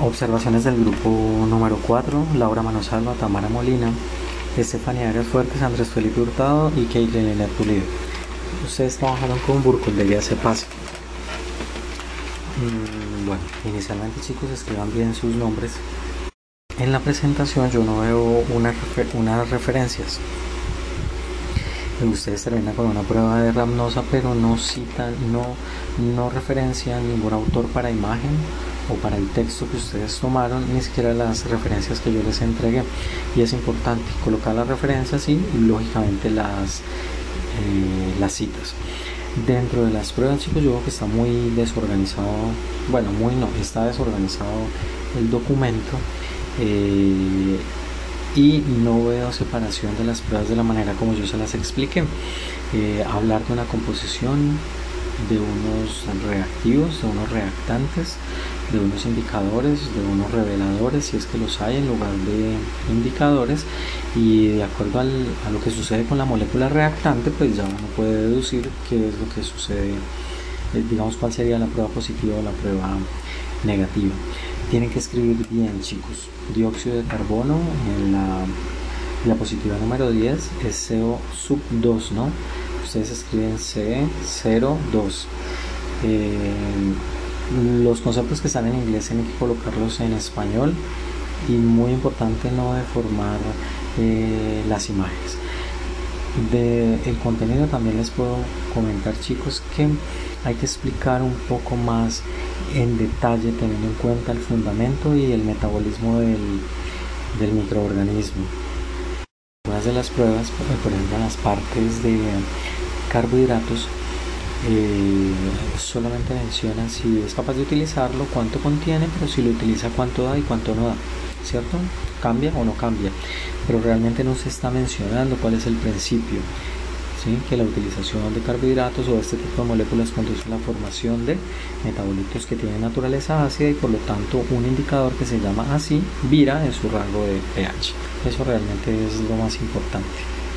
observaciones del grupo número 4, Laura Manosalva, Tamara Molina, Estefanía Arias Fuertes, Andrés Felipe Hurtado y Keila Pulido. Ustedes trabajaron con Burkle de Guía Pase. Mm, bueno, inicialmente chicos escriban bien sus nombres. En la presentación yo no veo unas referencias. Ustedes terminan con una prueba de Ramnosa, pero no citan, no, no referencian ningún autor para imagen o para el texto que ustedes tomaron, ni siquiera las referencias que yo les entregué. Y es importante colocar las referencias y lógicamente las, eh, las citas. Dentro de las pruebas, chicos, yo veo que está muy desorganizado, bueno, muy no, está desorganizado el documento. Eh, y no veo separación de las pruebas de la manera como yo se las expliqué. Eh, hablar de una composición, de unos de unos reactantes, de unos indicadores, de unos reveladores, si es que los hay en lugar de indicadores, y de acuerdo al, a lo que sucede con la molécula reactante, pues ya uno puede deducir qué es lo que sucede, eh, digamos cuál sería la prueba positiva o la prueba negativa. Tienen que escribir bien, chicos. Dióxido de carbono en la diapositiva número 10 es CO sub 2, ¿no? Ustedes escriben C02. Eh, los conceptos que están en inglés tienen que colocarlos en español y muy importante no deformar eh, las imágenes. De el contenido también les puedo comentar chicos que hay que explicar un poco más en detalle teniendo en cuenta el fundamento y el metabolismo del, microorganismo. Algunas de las pruebas, por ejemplo, las partes de carbohidratos, eh, solamente mencionan si es capaz de utilizarlo, cuánto contiene, pero si lo utiliza, cuánto da y cuánto no da, ¿cierto? Cambia o no cambia, pero realmente no se está mencionando cuál es el principio que la utilización de carbohidratos o este tipo de moléculas conduce a la formación de metabolitos que tienen naturaleza ácida y por lo tanto un indicador que se llama así vira en su rango de pH. Eso realmente es lo más importante.